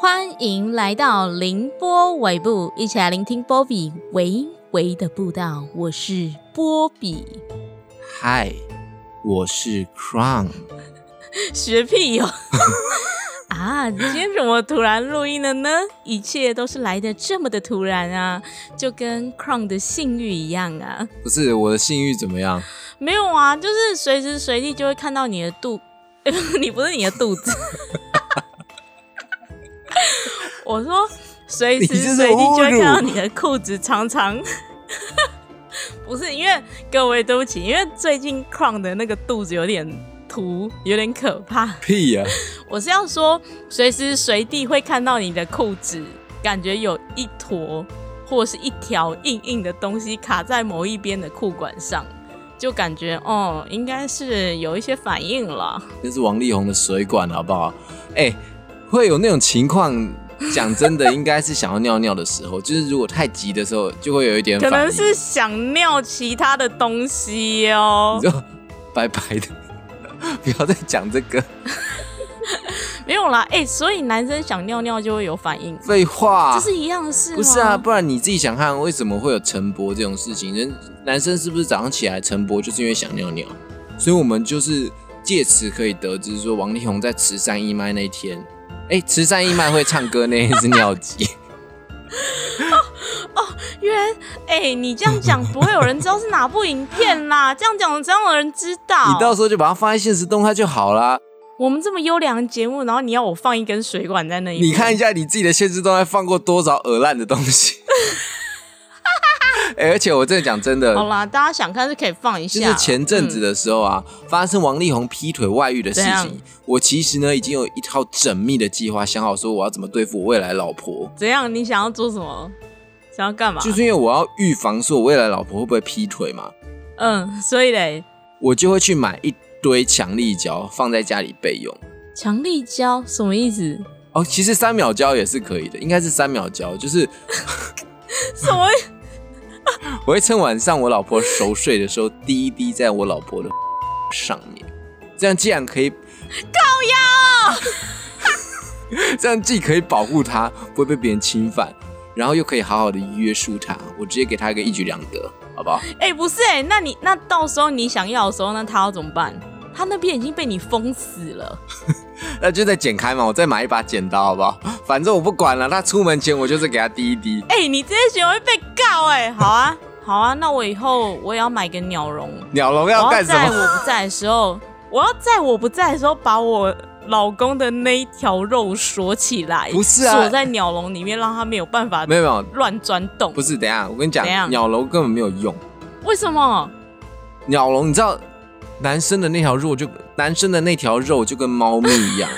欢迎来到凌波尾部，一起来聆听波比微微的步道。我是波比，嗨，我是 Crown。学屁哟！啊，今天怎么突然录音了呢？一切都是来的这么的突然啊，就跟 Crown 的性欲一样啊。不是我的性欲怎么样？没有啊，就是随时随地就会看到你的肚，你不是你的肚子。我说随时随地就会看到你的裤子长长，不是因为各位对不起，因为最近 Crown 的那个肚子有点凸，有点可怕。屁呀！我是要说随时随地会看到你的裤子，感觉有一坨或者是一条硬硬的东西卡在某一边的裤管上，就感觉哦，应该是有一些反应了。这是王力宏的水管，好不好？哎，会有那种情况。讲真的，应该是想要尿尿的时候，就是如果太急的时候，就会有一点。可能是想尿其他的东西哦。你就白白的，不要再讲这个。没有啦，哎，所以男生想尿尿就会有反应。废话，这是一样的事不是啊，不然你自己想看，为什么会有晨勃这种事情？人男生是不是早上起来晨勃就是因为想尿尿？所以我们就是借此可以得知说，王力宏在慈善义卖那天。哎，慈善义卖会唱歌那是尿急。哦，原来哎，你这样讲不会有人知道是哪部影片啦。这样讲，怎样有人知道。你到时候就把它放在现实动态就好啦。我们这么优良的节目，然后你要我放一根水管在那里？你看一下你自己的现实动态放过多少耳烂的东西。哎，而且我真的讲真的，好啦，大家想看是可以放一下。就是前阵子的时候啊，发生王力宏劈腿外遇的事情，我其实呢已经有一套缜密的计划，想好说我要怎么对付我未来老婆。怎样？你想要做什么？想要干嘛？就是因为我要预防说我未来老婆会不会劈腿嘛。嗯，所以嘞，我就会去买一堆强力胶放在家里备用。强力胶什么意思？哦，其实三秒胶也是可以的，应该是三秒胶，就是 什么？我会趁晚上我老婆熟睡的时候滴一滴在我老婆的 上面，这样既然可以高腰，这样既可以保护她不会被别人侵犯，然后又可以好好的约束她，我直接给她一个一举两得，好不好？哎，不是哎，那你那到时候你想要的时候，那她要怎么办？他那边已经被你封死了，那就再剪开嘛，我再买一把剪刀，好不好？反正我不管了，他出门前我就是给他滴一滴。哎，你这些行为被告哎，好啊，好啊，那我以后我也要买个鸟笼。鸟笼要干什么？在我不在的时候，我要在我不在的时候把我老公的那一条肉锁起来，不是啊，锁在鸟笼里面，让他没有办法没有没有乱钻洞。不是，等下我跟你讲，鸟笼根本没有用。为什么？鸟笼你知道？男生的那条肉就男生的那条肉就跟猫咪一样，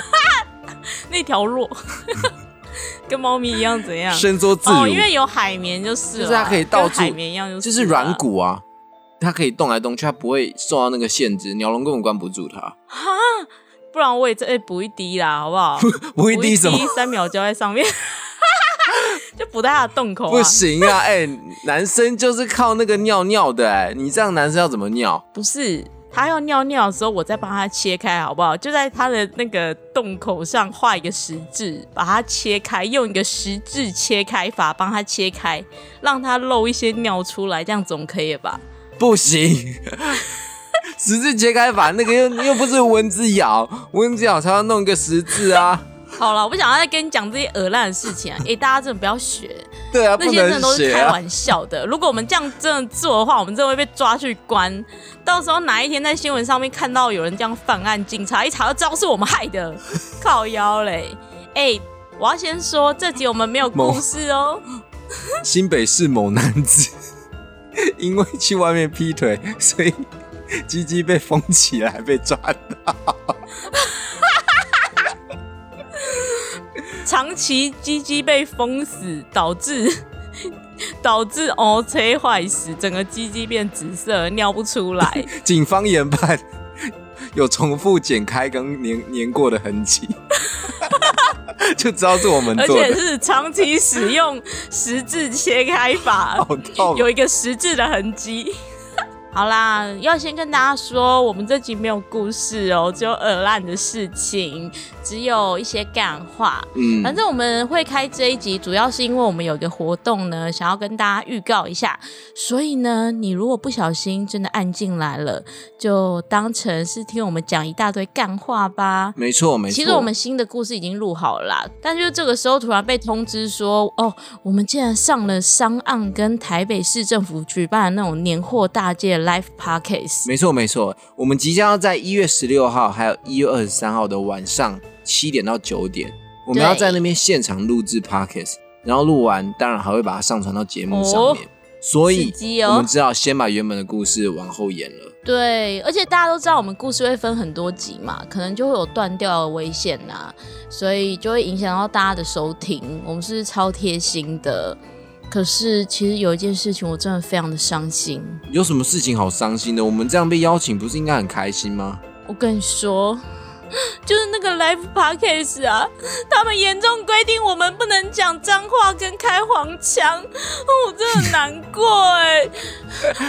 那条肉 跟猫咪一样怎样？伸缩自如，因为有海绵就是，就是它可以到处海绵一样，就是软骨啊，它可以动来动去，它不会受到那个限制，鸟笼根本关不住它。哈，不然我也再补一滴啦，好不好？补一滴什么？三秒浇在上面，就补在它的洞口。不行啊，哎，男生就是靠那个尿尿的，哎，你这样男生要怎么尿？不是。他要尿尿的时候，我再帮他切开，好不好？就在他的那个洞口上画一个十字，把它切开，用一个十字切开法帮他切开，让他漏一些尿出来，这样总可以吧？不行，十字切开法那个又又不是蚊子咬，蚊子咬才要弄一个十字啊。好了，我不想要再跟你讲这些恶烂的事情啊！哎，大家真的不要学。对啊，那些真的都是开玩笑的。如果我们这样真的做的话，我们真的会被抓去关。到时候哪一天在新闻上面看到有人这样犯案，警察一查就知道是我们害的，靠腰嘞！哎，我要先说，这集我们没有故事哦。新北市某男子因为去外面劈腿，所以鸡鸡被封起来，被抓到。长期鸡鸡被封死，导致导致哦车坏死，整个鸡鸡变紫色，尿不出来。警方研判有重复剪开跟粘粘过的痕迹，就知道是我们做的。而且是长期使用十字切开法，有一个十字的痕迹。好啦，要先跟大家说，我们这集没有故事哦，只有耳烂的事情，只有一些干话。嗯，反正我们会开这一集，主要是因为我们有一个活动呢，想要跟大家预告一下。所以呢，你如果不小心真的按进来了，就当成是听我们讲一大堆干话吧。没错没错。其实我们新的故事已经录好了啦，但就这个时候突然被通知说，哦，我们竟然上了商岸跟台北市政府举办的那种年货大街 live podcast。没错没错，我们即将要在一月十六号，还有一月二十三号的晚上七点到九点，我们要在那边现场录制 podcast，然后录完，当然还会把它上传到节目上面。所以哦我们知道先把原本的故事往后延了。对，而且大家都知道我们故事会分很多集嘛，可能就会有断掉的危险呐，所以就会影响到大家的收听。我们是超贴心的，可是其实有一件事情我真的非常的伤心。有什么事情好伤心的？我们这样被邀请，不是应该很开心吗？我跟你说，就是那个 live podcast 啊，他们严重规定我们不能讲脏话跟开黄腔，我真的很难过哎。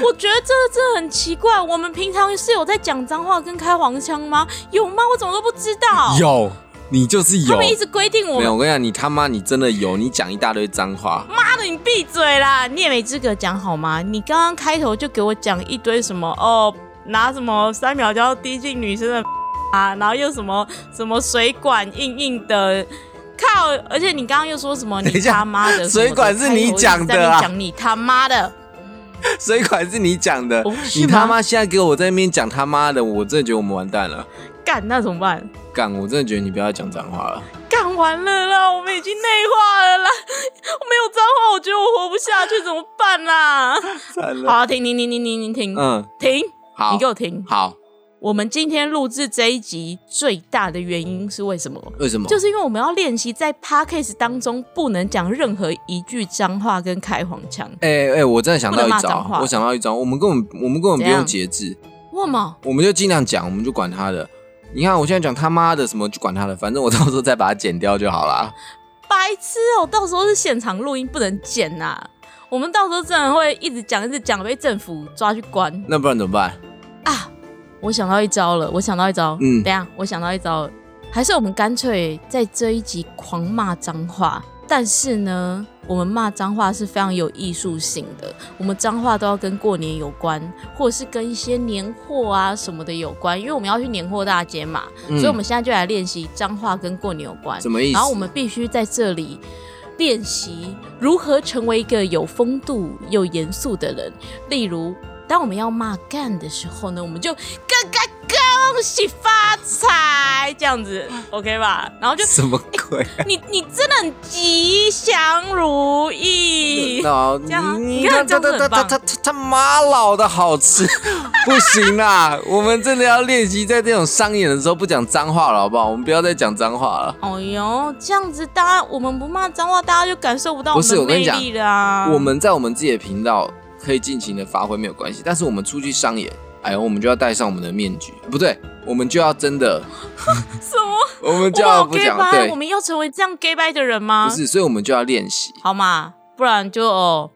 我觉得这这很奇怪，我们平常是有在讲脏话跟开黄腔吗？有吗？我怎么都不知道。有，你就是有。他们一直规定我没有，我跟你讲，你他妈你真的有，你讲一大堆脏话。妈的，你闭嘴啦！你也没资格讲好吗？你刚刚开头就给我讲一堆什么哦，拿什么三秒就要滴进女生的啊，然后又什么什么水管硬硬的。靠！而且你刚刚又说什么？你他妈的的！水管是你讲的你他妈的！水管是你讲的，哦你他妈现在给我在那边讲他妈的，我真的觉得我们完蛋了。干那怎么办？干，我真的觉得你不要再讲脏话了。干完了啦，我们已经内化了啦，我没有脏话，我觉得我活不下去，怎么办啦？好、。啊，停停停停停停停、嗯，停！好，你给我停！好，我们今天录制这一集最大的原因是为什么？为什么？就是因为我们要练习在 podcast 当中不能讲任何一句脏话跟开黄腔。哎哎、我真的想到一招，我想到一招，我们根本我们根本不用节制，为什么？我们就尽量讲，我们就管他的。你看我现在讲他妈的什么就管他的，反正我到时候再把它剪掉就好啦。白痴哦、到时候是现场录音，不能剪呐、我们到时候真的会一直讲，一直讲，被政府抓去关那不然怎么办？啊！我想到一招了，我想到一招。嗯等下，我想到一招了，还是我们干脆在这一集狂骂脏话。但是呢，我们骂脏话是非常有艺术性的，我们脏话都要跟过年有关，或者是跟一些年货啊什么的有关，因为我们要去年货大街嘛，嗯所以我们现在就来练习脏话跟过年有关。什么意思？然后我们必须在这里练习如何成为一个有风度又严肃的人。例如，当我们要骂干的时候呢，我们就干干恭喜发财这样子，OK 吧？然后就什么鬼？你你真的很吉祥如意。你你看他他他他这样子很棒他他他妈老的好吃，不行啦！我们真的要练习在这种商演的时候不讲脏话了，好不好？我们不要再讲脏话了。哦哟，这样子大家我们不骂脏话，大家就感受不到不是们的魅力啦。我们在我们自己的频道可以尽情的发挥没有关系，但是我们出去商演，哎呦，我们就要戴上我们的面具，不对，我们就要真的，什么？我们就要不 gay 讲，掰，对我，们要成为这样 gay bye 的人吗？不是，所以我们就要练习。好吗，不然就、哦、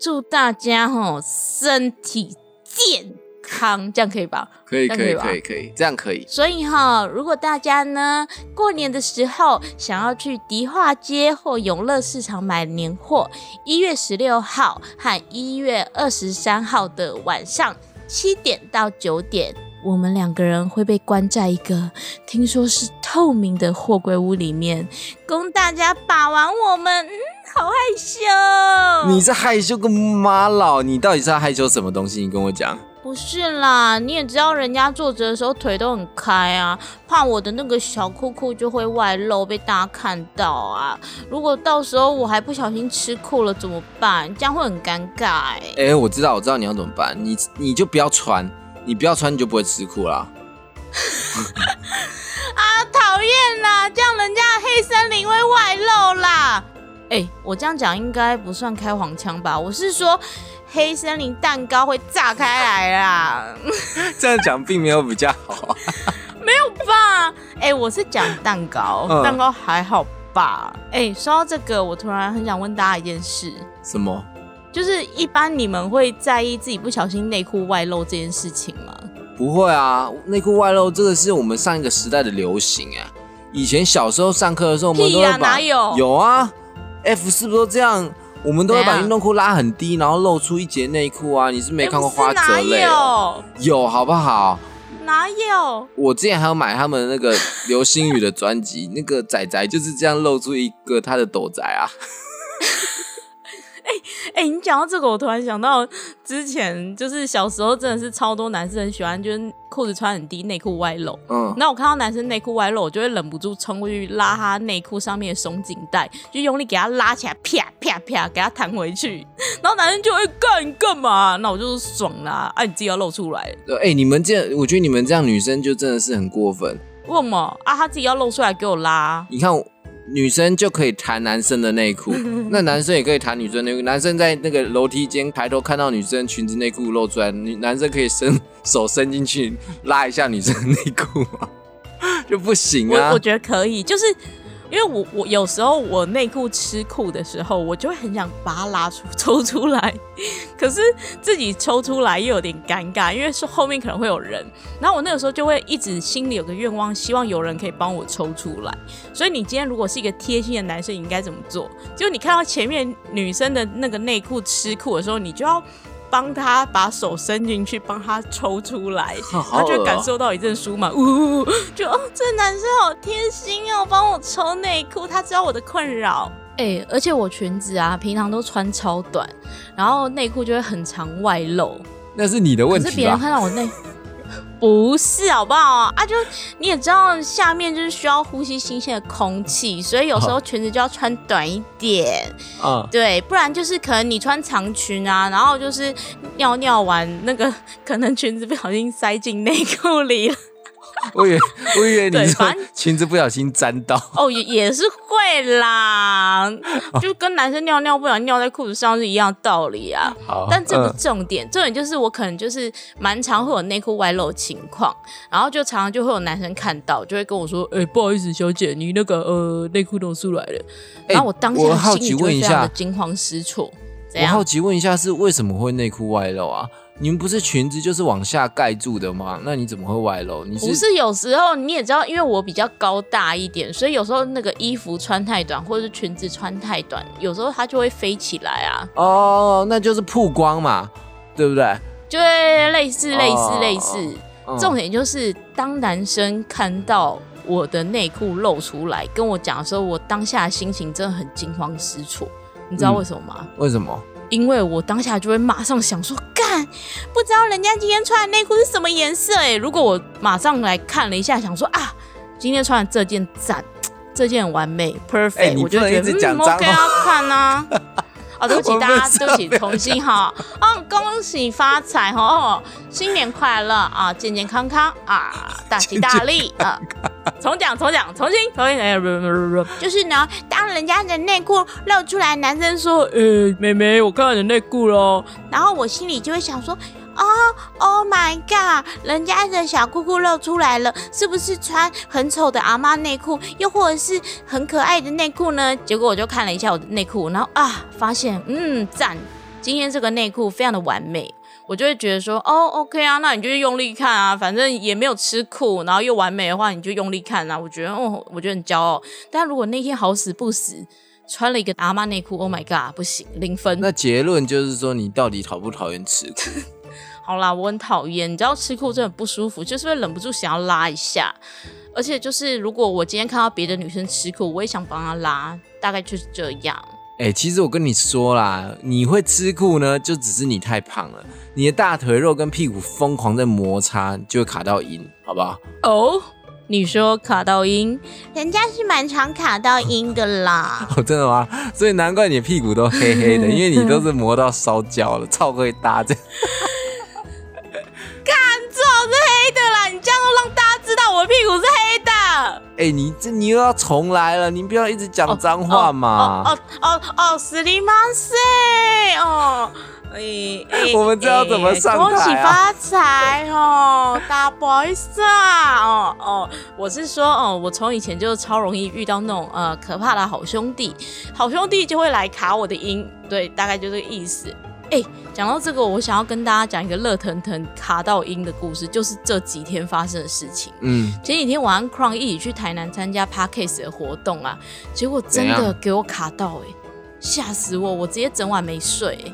祝大家吼身体健康，这样可以吧？可以，可以，可以可以，这样可以。所以哈，如果大家呢过年的时候想要去迪化街或永乐市场买年货，一月十六号和一月二十三号的晚上七点到九点。我们两个人会被关在一个听说是透明的货柜屋里面，供大家把玩我们。嗯，好害羞。你在害羞个妈老？你到底是要害羞什么东西？你跟我讲。不是啦，你也知道人家坐着的时候腿都很开啊，怕我的那个小裤裤就会外露被大家看到啊。如果到时候我还不小心吃裤了怎么办？这样会很尴尬哎、哎、我知道，我知道你要怎么办。你你就不要穿，你不要穿，你就不会吃裤啦。啊，讨厌啦！这样人家的黑森林会外露啦。哎、我这样讲应该不算开黄腔吧？我是说黑森林蛋糕会炸开来啦。这样讲并没有比较好啊。没有吧？哎、我是讲蛋糕，嗯蛋糕还好吧？哎、说到这个，我突然很想问大家一件事，什么？就是一般你们会在意自己不小心内裤外露这件事情吗？不会啊，内裤外露这个是我们上一个时代的流行哎。以前小时候上课的时候，我们都会把哪有有啊，F 是不是都这样？我们都会把运动裤拉很低，然后露出一截内裤啊。你是没看过花泽类？有有好不好？哪有？我之前还有买他们那个流星雨的专辑，那个仔仔就是这样露出一个他的斗仔啊。哎哎，你讲到这个，我突然想到之前就是小时候真的是超多男生很喜欢，就是裤子穿很低，内裤外露。嗯，那我看到男生内裤外露，我就会忍不住冲过去拉他内裤上面的松紧带，就用力给他拉起来，啪啪啪，给他弹回去。然后男生就会干干嘛？那我就是爽啦！啊，你自己要露出来。哎，你们这样，我觉得你们这样女生就真的是很过分。为什么啊？他自己要露出来给我拉。你看。女生就可以弹男生的内裤，那男生也可以弹女生内裤。男生在那个楼梯间抬头看到女生裙子内裤露出来，女男生可以伸手伸进去拉一下女生的内裤吗？就不行啊？我我觉得可以，就是。因为我我有时候我内裤吃裤的时候，我就会很想把它拉出抽出来，可是自己抽出来又有点尴尬，因为是后面可能会有人。然后我那个时候就会一直心里有个愿望，希望有人可以帮我抽出来。所以你今天如果是一个贴心的男生，你应该怎么做？就你看到前面女生的那个内裤吃裤的时候，你就要。帮他把手伸进去，帮他抽出来，他就感受到一阵舒麻。呜，就哦，这男生好贴心哦，帮我抽内裤，他知道我的困扰。哎，而且我裙子啊，平常都穿超短，然后内裤就会很长外露。那是你的问题可是别人看到我内。不是好不好啊？就你也知道，下面就是需要呼吸新鲜的空气，所以有时候裙子就要穿短一点啊。对，不然就是可能你穿长裙啊，然后就是尿尿完那个，可能裙子不小心塞进内裤里了。我以为我以为你说 裙子不小心沾到 哦，也也是会啦，就跟男生尿尿不小心尿在裤子上是一样道理啊。但这不重点，重点就是我可能就是蛮常会有内裤外露情况，然后就常常就会有男生看到，就会跟我说：“哎，不好意思，小姐，你那个呃内裤露出来了。”然后我当下心里就非常的惊慌失措。我好奇问一下，是为什么会内裤外露啊？你们不是裙子就是往下盖住的吗？那你怎么会歪楼？你不是有时候你也知道，因为我比较高大一点，所以有时候那个衣服穿太短，或者是裙子穿太短，有时候它就会飞起来啊。哦，那就是曝光嘛，对不对？就会类似类似类似。重点就是当男生看到我的内裤露出来跟我讲的时候，我当下心情真的很惊慌失措。你知道为什么吗？为什么？因为我当下就会马上想说，干，不知道人家今天穿的内裤是什么颜色哎。如果我马上来看了一下，想说啊，今天穿的这件赞，这件完美，perfect，我就觉得嗯，OK 啊，看啊。哦，对不起大家，对不起，重新哈。哦，恭喜发财哈，新年快乐啊，健健康康啊，大吉大利啊。重讲，重讲，重新，重新。哎，不不不不，就是呢，当人家的内裤露出来，男生说：“呃，妹妹，我看到你的内裤喽。”然后我心里就会想说。哦，Oh my god！人家的小裤裤露出来了，是不是穿很丑的阿妈内裤，又或者是很可爱的内裤呢？结果我就看了一下我的内裤，然后啊，发现嗯，赞！今天这个内裤非常的完美，我就会觉得说，哦，OK 啊，那你就用力看啊，反正也没有吃苦，然后又完美的话，你就用力看啊。我觉得哦，我觉得很骄傲。但如果那天好死不死穿了一个阿妈内裤，Oh my god，不行，零分。那结论就是说，你到底讨不讨厌吃裤？好啦，我很讨厌，你知道吃裤真的不舒服，就是会忍不住想要拉一下。而且就是如果我今天看到别的女生吃裤，我也想帮她拉，大概就是这样。哎，其实我跟你说啦，你会吃裤呢，就只是你太胖了，你的大腿肉跟屁股疯狂在摩擦，就会卡到音，好不好？哦，你说卡到音，人家是蛮常卡到音的啦。哦，真的吗？所以难怪你屁股都黑黑的，因为你都是磨到烧焦了，超会搭这。你这样都让大家知道我屁股是黑的。哎，你这你又要重来了，你不要一直讲脏话嘛。哦哦哦，斯里马塞哦，哎我们知道怎么上台啊恭喜发财哦，大家不好意思啊，哦哦，我是说哦，我从以前就超容易遇到那种呃可怕的好兄弟，好兄弟就会来卡我的音，对，大概就这个意思。哎，讲到这个，我想要跟大家讲一个热腾腾卡到音的故事，就是这几天发生的事情。嗯，前几天我跟 Crown 一起去台南参加 Parkcase 的活动啊，结果真的给我卡到哎、吓死我！我直接整晚没睡、欸。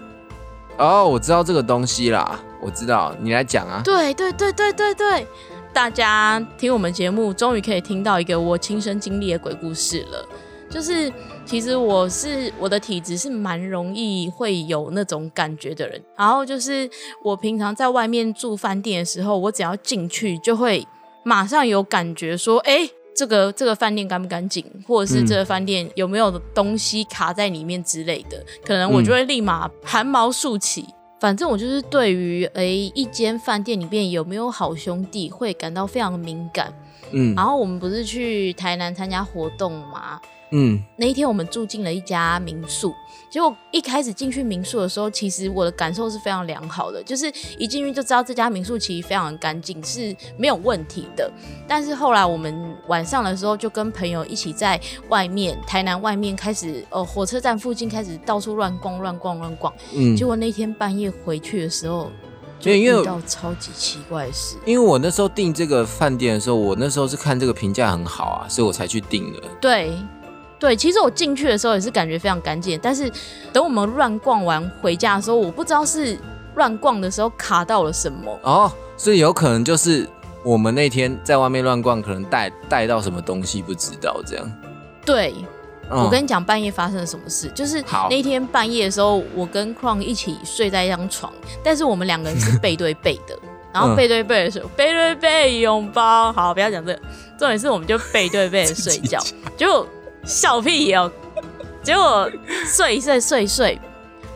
哦，我知道这个东西啦，我知道，你来讲啊。对对对对对对，大家听我们节目，终于可以听到一个我亲身经历的鬼故事了。就是其实我是我的体质是蛮容易会有那种感觉的人，然后就是我平常在外面住饭店的时候，我只要进去就会马上有感觉说，哎。这个这个饭店干不干净，或者是嗯这个饭店有没有东西卡在里面之类的，可能我就会立马汗毛竖起。反正我就是对于诶一间饭店里面有没有好兄弟会感到非常敏感。嗯然后我们不是去台南参加活动吗？嗯，那一天我们住进了一家民宿，结果一开始进去民宿的时候，其实我的感受是非常良好的，就是一进去就知道这家民宿其实非常的干净，是没有问题的。但是后来我们晚上的时候就跟朋友一起在外面台南外面开始，呃，火车站附近开始到处乱逛乱逛乱逛。嗯结果那天半夜回去的时候，就遇到超级奇怪的事。因为我那时候订这个饭店的时候，我那时候是看这个评价很好啊，所以我才去订的。对，对，其实我进去的时候也是感觉非常干净，但是等我们乱逛完回家的时候，我不知道是乱逛的时候卡到了什么。哦，所以有可能就是我们那天在外面乱逛，可能带带到什么东西不知道这样。对，嗯我跟你讲半夜发生了什么事，就是那天半夜的时候，我跟 Crown 一起睡在一张床，但是我们两个人是背对背的。然后嗯背对背的时候，背对背拥抱。好，不要讲这个，重点是我们就背对背的睡觉，结果笑屁哦，结果睡一睡睡一睡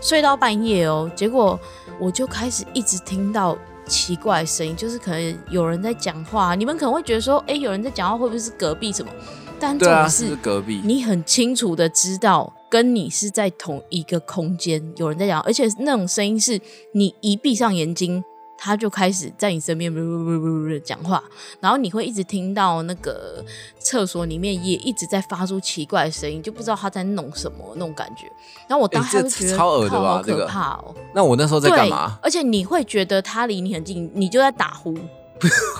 睡到半夜哦，结果我就开始一直听到奇怪的声音，就是可能有人在讲话，你们可能会觉得说，哎，有人在讲话，会不会是隔壁什么？但重对啊，点是是隔壁。你很清楚的知道跟你是在同一个空间，有人在讲，而且那种声音是你一闭上眼睛，他就开始在你身边不不不不不讲话，然后你会一直听到那个厕所里面也一直在发出奇怪的声音，就不知道他在弄什么那种感觉。然后我当下这就觉得、超恶的靠好可吧这个怕哦。那我那时候在干嘛？对，而且你会觉得他离你很近，你就在打呼，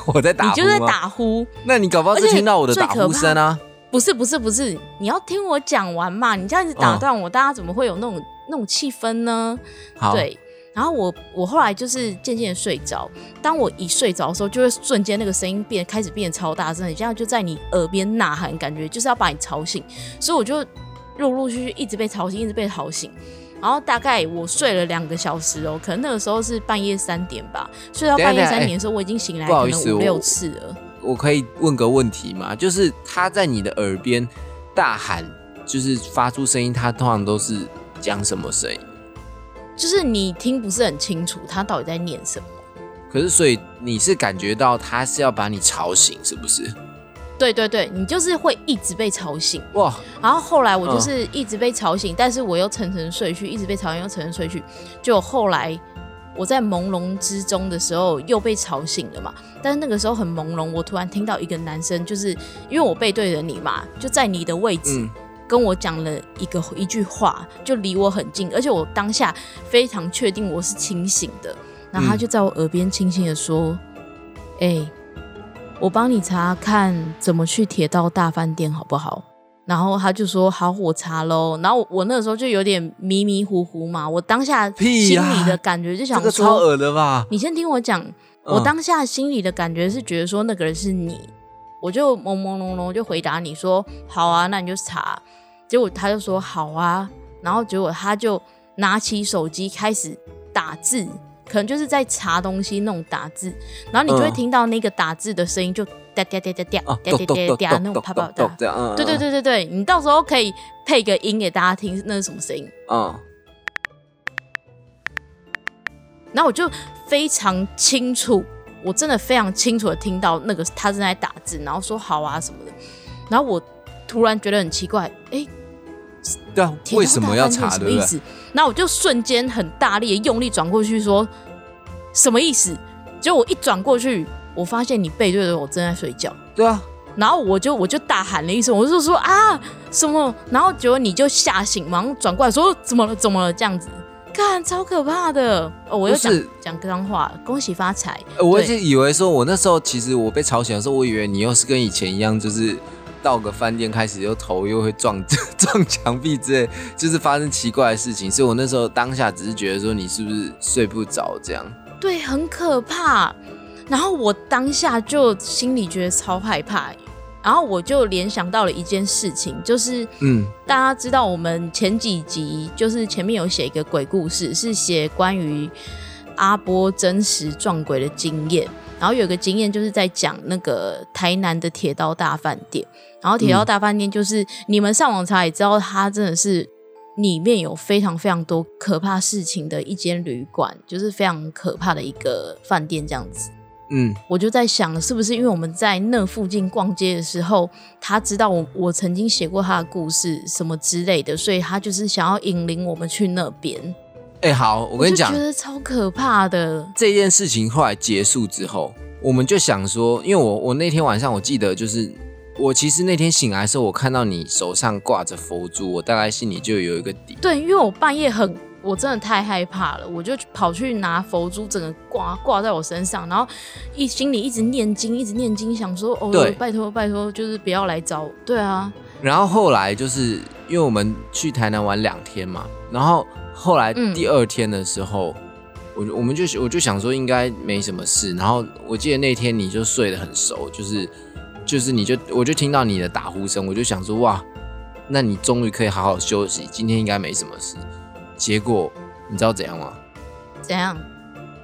我在打呼你就在。打呼，那你搞不好是听到我的打呼声啊？不是不是不是，你要听我讲完嘛！你这样子打嗯断我，大家怎么会有那种那种气氛呢？好，对。然后我我后来就是渐渐的睡着，当我一睡着的时候，就会瞬间那个声音变开始变得超大声，很像就在你耳边呐喊，感觉就是要把你吵醒，所以我就陆陆续续一直被吵醒，一直被吵醒。然后大概我睡了两个小时哦，可能那个时候是半夜三点吧，睡到半夜三点的时候，我已经醒来不好可意思我能五六次了。我可以问个问题吗？就是他在你的耳边大喊，就是发出声音，他通常都是讲什么声音？就是你听不是很清楚他到底在念什么。可是，所以你是感觉到他是要把你吵醒，是不是？对对对，你就是会一直被吵醒。哇，然后后来我嗯就是一直被吵醒，但是我又沉沉睡去，一直被吵醒又沉沉睡去。就后来我在朦胧之中的时候又被吵醒了嘛，但是那个时候很朦胧，我突然听到一个男生，就是因为我背对着你嘛，就在你的位置。嗯，跟我讲了一个一句话，就离我很近，而且我当下非常确定我是清醒的。然后他就在我耳边轻轻的说：“哎、我帮你查看怎么去铁道大饭店好不好？”然后他就说：“好，我查喽。”然后我那个时候就有点迷迷糊糊嘛，我当下心里的感觉就想这个超说恶的吧？你先听我讲，我嗯当下心里的感觉是觉得说那个人是你，我就朦朦胧胧就回答你说好啊，那你就查。结果他就说好啊，然后结果他就拿起手机开始打字，可能就是在查东西那种打字，然后你就会嗯听到那个打字的声音就哒哒哒哒哒啊，哒哒哒哒那种啪啪哒。对对，对对对，你到时候可以配个音给大家听，那是什么声音？嗯，然后我就非常清楚，我真的非常清楚的听到那个他正在打字，然后说好啊什么的。然后我突然觉得很奇怪，哎，对啊，为什么要查？对不对？什么意思？然后我就瞬间很大力的用力转过去说什么意思？结果我一转过去，我发现你背对着我正在睡觉，对啊，然后我就我就大喊了一声，我就说啊什么？然后结果你就吓醒，马上转过来说怎么了？怎么了？这样子，看超可怕的哦！我又讲讲脏话，恭喜发财。呃我对就以为说，我那时候其实我被吵醒的时候，我以为你又是跟以前一样，就是到个饭店开始又头又会撞 撞墙壁之类，就是发生奇怪的事情，所以我那时候当下只是觉得说你是不是睡不着这样。对，很可怕。然后我当下就心里觉得超害怕，然后我就联想到了一件事情，就是嗯大家知道我们前几集就是前面有写一个鬼故事，是写关于阿波真实撞鬼的经验。然后有一个经验就是在讲那个台南的铁道大饭店，然后铁道大饭店就是、你们上网查也知道，它真的是里面有非常非常多可怕事情的一间旅馆，就是非常可怕的一个饭店这样子。嗯，我就在想，是不是因为我们在那附近逛街的时候，他知道我我曾经写过他的故事什么之类的，所以他就是想要引领我们去那边。哎、好，我跟你讲我觉，得超可怕的。这件事情后来结束之后，我们就想说，因为我我那天晚上我记得就是。我其实那天醒来的时候，我看到你手上挂着佛珠，我大概心里就有一个底。对，因为我半夜很，我真的太害怕了，我就跑去拿佛珠，整个挂挂在我身上，然后一心里一直念经，一直念经，想说哦，拜托拜托，就是不要来找我。对啊，然后后来就是因为我们去台南玩两天嘛，然后后来嗯第二天的时候，我就我们就我就想说应该没什么事，然后我记得那天你就睡得很熟，就是就是你就我就听到你的打呼声，我就想说哇，那你终于可以好好休息，今天应该没什么事。结果你知道怎样吗？怎样？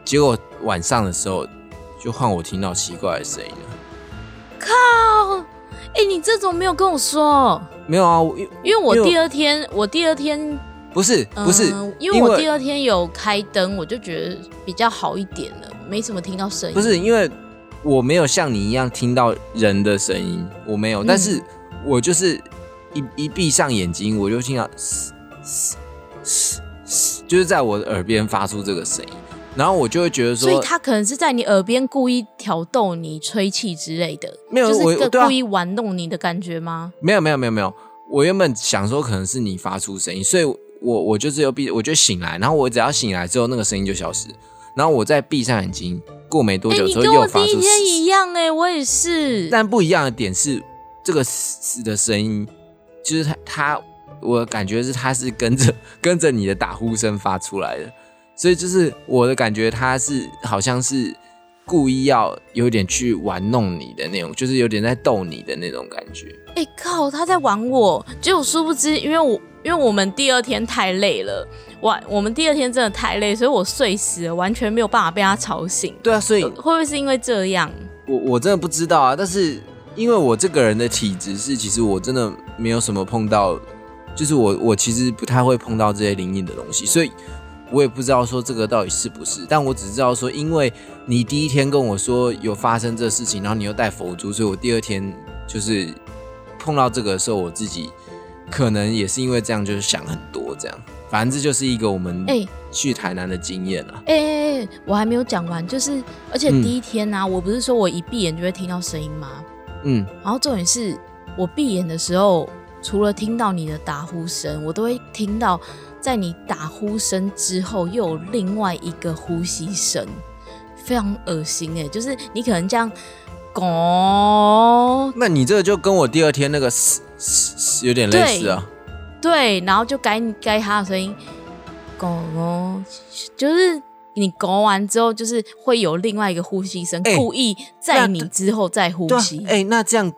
结果晚上的时候就换我听到奇怪的声音了。靠！哎、你这怎么没有跟我说，没有啊，我因因为我第二天，我第二天不是不是，嗯因为我第二天有开灯，我就觉得比较好一点了，没什么听到声音。不是因为我没有像你一样听到人的声音，我没有，嗯。但是我就是一一闭上眼睛，我就听到嘶嘶嘶嘶，就是在我的耳边发出这个声音，然后我就会觉得说，所以他可能是在你耳边故意挑逗你、吹气之类的，没有就是个我对啊故意玩弄你的感觉吗？没有没有没有没有，我原本想说可能是你发出声音，所以我我就只有闭，我就醒来，然后我只要醒来之后，那个声音就消失，然后我再闭上眼睛，过没多哎、久之后又发出嘶第一天一样哎、我也是。但不一样的点是，这个嘶的声音，就是它它，我感觉是它是跟着 跟着你的打呼声发出来的，所以就是我的感觉，他是好像是故意要有点去玩弄你的那种，就是有点在逗你的那种感觉。哎、靠，他在玩我，结果殊不知，因为我因为我们第二天太累了，晚我们第二天真的太累，所以我睡死了，完全没有办法被他吵醒。对啊，所以会不会是因为这样？我我真的不知道啊，但是因为我这个人的体质是，其实我真的没有什么碰到，就是我我其实不太会碰到这些灵异的东西，所以我也不知道说这个到底是不是，但我只知道说，因为你第一天跟我说有发生这事情，然后你又带佛珠，所以我第二天就是碰到这个的时候，我自己可能也是因为这样，就是想很多这样，反正这就是一个我们哎去台南的经验啊。哎、哎哎我还没有讲完，就是而且嗯第一天呢、我不是说我一闭眼就会听到声音吗？嗯，然后重点是我闭眼的时候，除了听到你的打呼声，我都会听到在你打呼声之后又有另外一个呼吸声，非常恶心哎、就是你可能这样，拱，那你这个就跟我第二天那个嘶嘶嘶有点类似啊。对，然后就该该他的声音，拱，就是。你拱完之后，就是会有另外一个呼吸声，哎故意在你之后再呼吸。，哎、那这样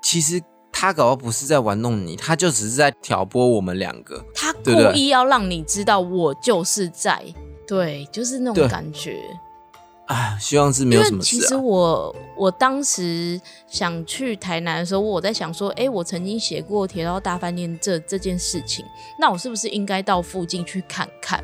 其实他搞不不是在玩弄你，他就只是在挑拨我们两个。他故意要让你知道我就是在，对，就是那种感觉。啊，希望是没有什么其实。我我当时想去台南的时候，我在想说，哎、我曾经写过铁道大饭店这这件事情，那我是不是应该到附近去看看？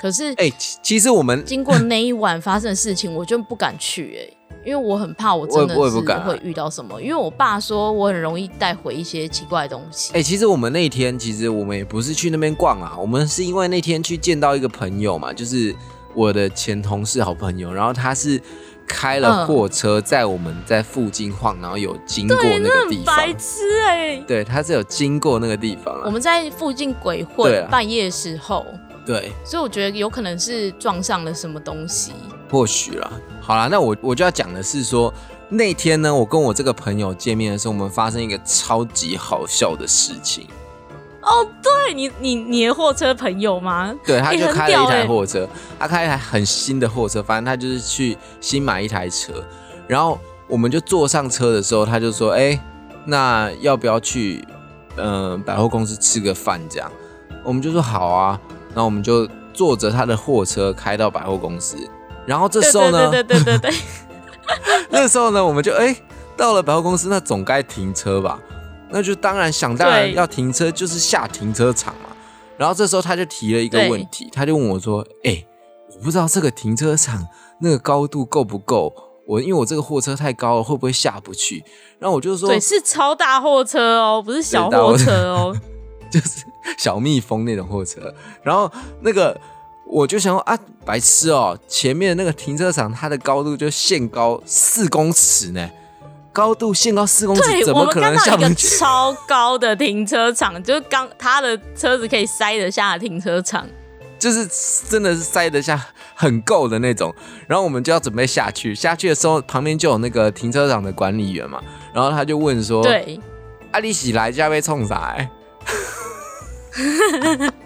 可是哎、其其实我们经过那一晚发生的事情，我就不敢去、哎，因因为我很怕我真的是会遇到什么，因为我爸说我很容易带回一些奇怪的东西。哎、其实我们那天，其实我们也不是去那边逛啊，我们是因为那天去见到一个朋友嘛，就是我的前同事好朋友，然后他是开了嗯。货车在我们在附近晃，然后有经过那个地方，白痴哎、对，他是有经过那个地方啊，我们在附近鬼混，啊。半夜的时候，对，所以我觉得有可能是撞上了什么东西。或许啦。好啦，那我我就要讲的是说，那天呢，我跟我这个朋友见面的时候，我们发生一个超级好笑的事情。哦，对你你你的货车朋友吗？对，他就开了一台货车，他开一台很新的货车，反正他就是去新买一台车，然后我们就坐上车的时候，他就说：“哎、那要不要去嗯、呃百货公司吃个饭？”这样，我们就说好啊，然后我们就坐着他的货车开到百货公司，然后这对时候呢，对对对对对，那时候呢，我们就哎、到了百货公司，那总该停车吧？那就当然想当然要停车，就是下停车场嘛。然后这时候他就提了一个对问题，他就问我说：“哎、我不知道这个停车场那个高度够不够？我因为我这个货车太高了，会不会下不去？”然后我就说对，是超大货车哦，不是小货车哦。就是小蜜蜂那种货车。然后那个我就想说啊，白痴哦，前面那个停车场它的高度就限高四公尺呢，高度限高四公尺，怎么可我们看到一个能下不去？超高的停车场，就是刚他的车子可以塞得下的停车场。就是真的是塞得下很够的那种。然后我们就要准备下去，下去的时候旁边就有那个停车场的管理员嘛，然后他就问说：“对，啊，你喜来家被冲啥、欸？”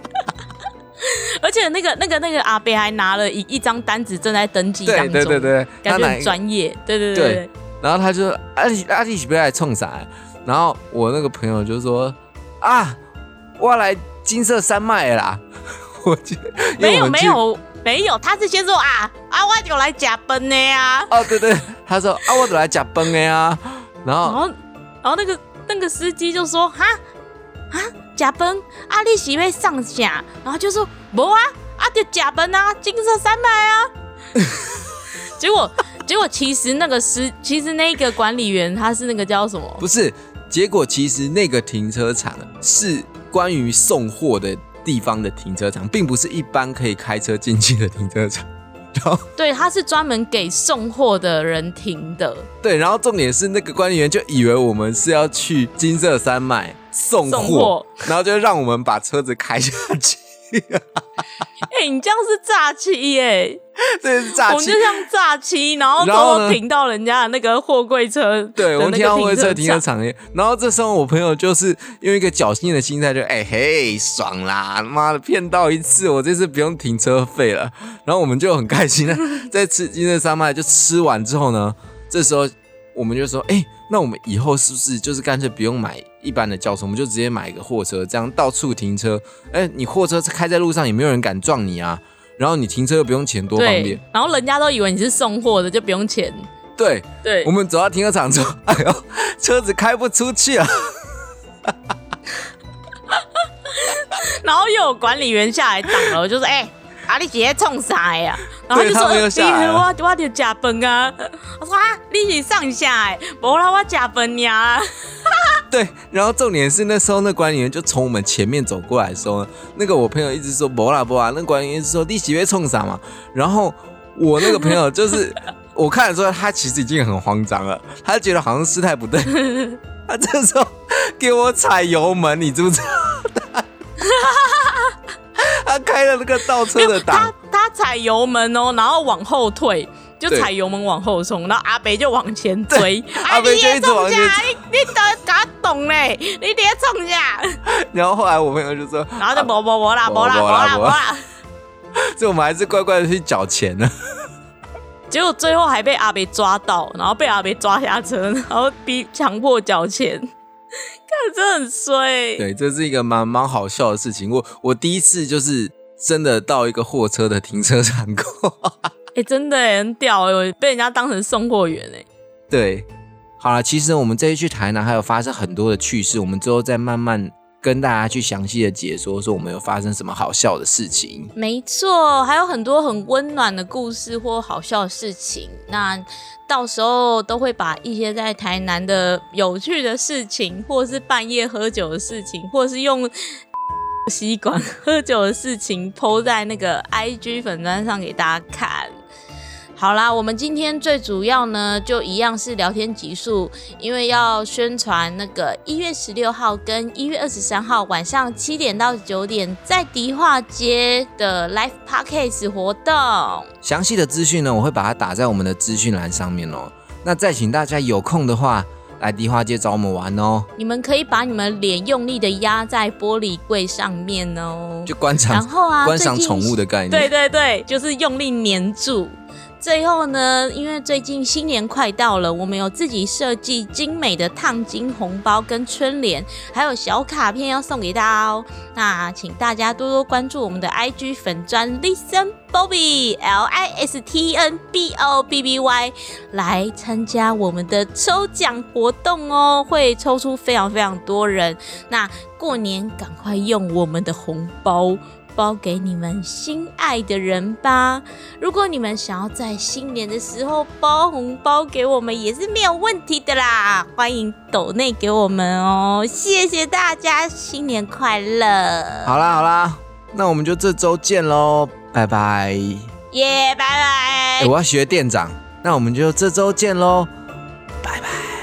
而且那个那个那个阿伯还拿了一一张单子正在登记当对中，对对对，感觉很专业。对对对对然后他就阿弟阿弟是不要来冲啥？然后我那个朋友就说啊，我要来金色山脉的啦。我就没有没有没有，他是先说啊啊，我有来假崩的呀。哦对对，他说啊我有来假崩的呀。然后然后然后那个那个司机就说哈啊假奔啊，你是要上下？然后就说无啊啊就假奔啊，金色山脉啊。结果 结果其实那个是其实那个管理员他是那个叫什么？不是，结果其实那个停车场是关于送货的地方的停车场，并不是一般可以开车进去的停车场。然后 对，他是专门给送货的人停的。对，然后重点是那个管理员就以为我们是要去金色山脉送货，送货然后就让我们把车子开下去。哎、你这样是诈欺耶！这是诈欺我们就。像诈欺，然后然后停到人家的那个货柜车，对，我们停到货柜车停车场。场里，然后这时候我朋友就是用一个侥幸的心态就，哎、嘿，爽啦，妈的骗到一次，我这次不用停车费了。然后我们就很开心的 在吃金色山脉，就吃完之后呢，这时候我们就说，哎、那我们以后是不是就是干脆不用买一般的轿车，我们就直接买一个货车，这样到处停车，哎、你货车开在路上也没有人敢撞你啊，然后你停车又不用钱，多方便。，然后人家都以为你是送货的，就不用钱。对，对我，们走到停车场之后，哎呦，车子开不出去啊。然后又有管理员下来挡了，我就说：“哎、啊，你姐姐冲啥呀？”然后就说：“对他们又下你我我就假笨啊！”我说：“啊，你是上下哎，无啦，我假笨呀。对，然后重点是那时候那管理员就从我们前面走过来的时候呢，那个我朋友一直说不啦不啦，那管理员一直说你喜被冲啥嘛，然后我那个朋友就是 我看了之后他其实已经很慌张了，他觉得好像事态不对，他这时候给我踩油门，你知不知道？他开了那个倒车的档。他，他踩油门哦，然后往后退，就踩油门往后冲，然后阿北就往前追，阿北就一直往前啊你你你得搞懂嘞，你直接冲下，然后后来我朋友就说，然后就无无无啦没啦无没啦没啦 所以我们还是乖乖的去缴钱呢。结果最后还被阿北抓到，然后被阿北抓下车，然后逼强迫缴钱，看真的很衰。对，这是一个蛮蛮好笑的事情。我我第一次就是真的到一个货车的停车场过。哎、真的耶很屌哎，我被人家当成送货员哎。对，好了，其实我们这一去台南还有发生很多的趣事，我们之后再慢慢跟大家去详细的解说，说我们有发生什么好笑的事情。没错，还有很多很温暖的故事或好笑的事情。那到时候都会把一些在台南的有趣的事情，或是半夜喝酒的事情，或是用 吸管喝酒的事情，PO 在那个 IG 粉砖上给大家看。好啦，我们今天最主要呢，就一样是聊天集数，因为要宣传那个一月十六号跟一月二十三号晚上七点到九点在迪化街的 Live Podcast 活动。详细的资讯呢，我会把它打在我们的资讯栏上面哦。那再请大家有空的话来迪化街找我们玩哦。你们可以把你们脸用力的压在玻璃柜上面哦，就观赏，然后啊，观赏宠物的概念。对对对，就是用力粘住。最后呢，因为最近新年快到了，我们有自己设计精美的烫金红包跟春联，还有小卡片要送给大家哦。那请大家多多关注我们的 IG 粉砖 Listen Bobby L I S T N B O B B Y 来参加我们的抽奖活动哦，会抽出非常非常多人。那过年赶快用我们的红包。包给你们心爱的人吧。如果你们想要在新年的时候包红包给我们，也是没有问题的啦。欢迎抖内给我们哦，谢谢大家，新年快乐！好啦好啦，那我们就这周见喽，拜拜。耶，拜拜哎、。我要学店长，那我们就这周见喽，拜拜。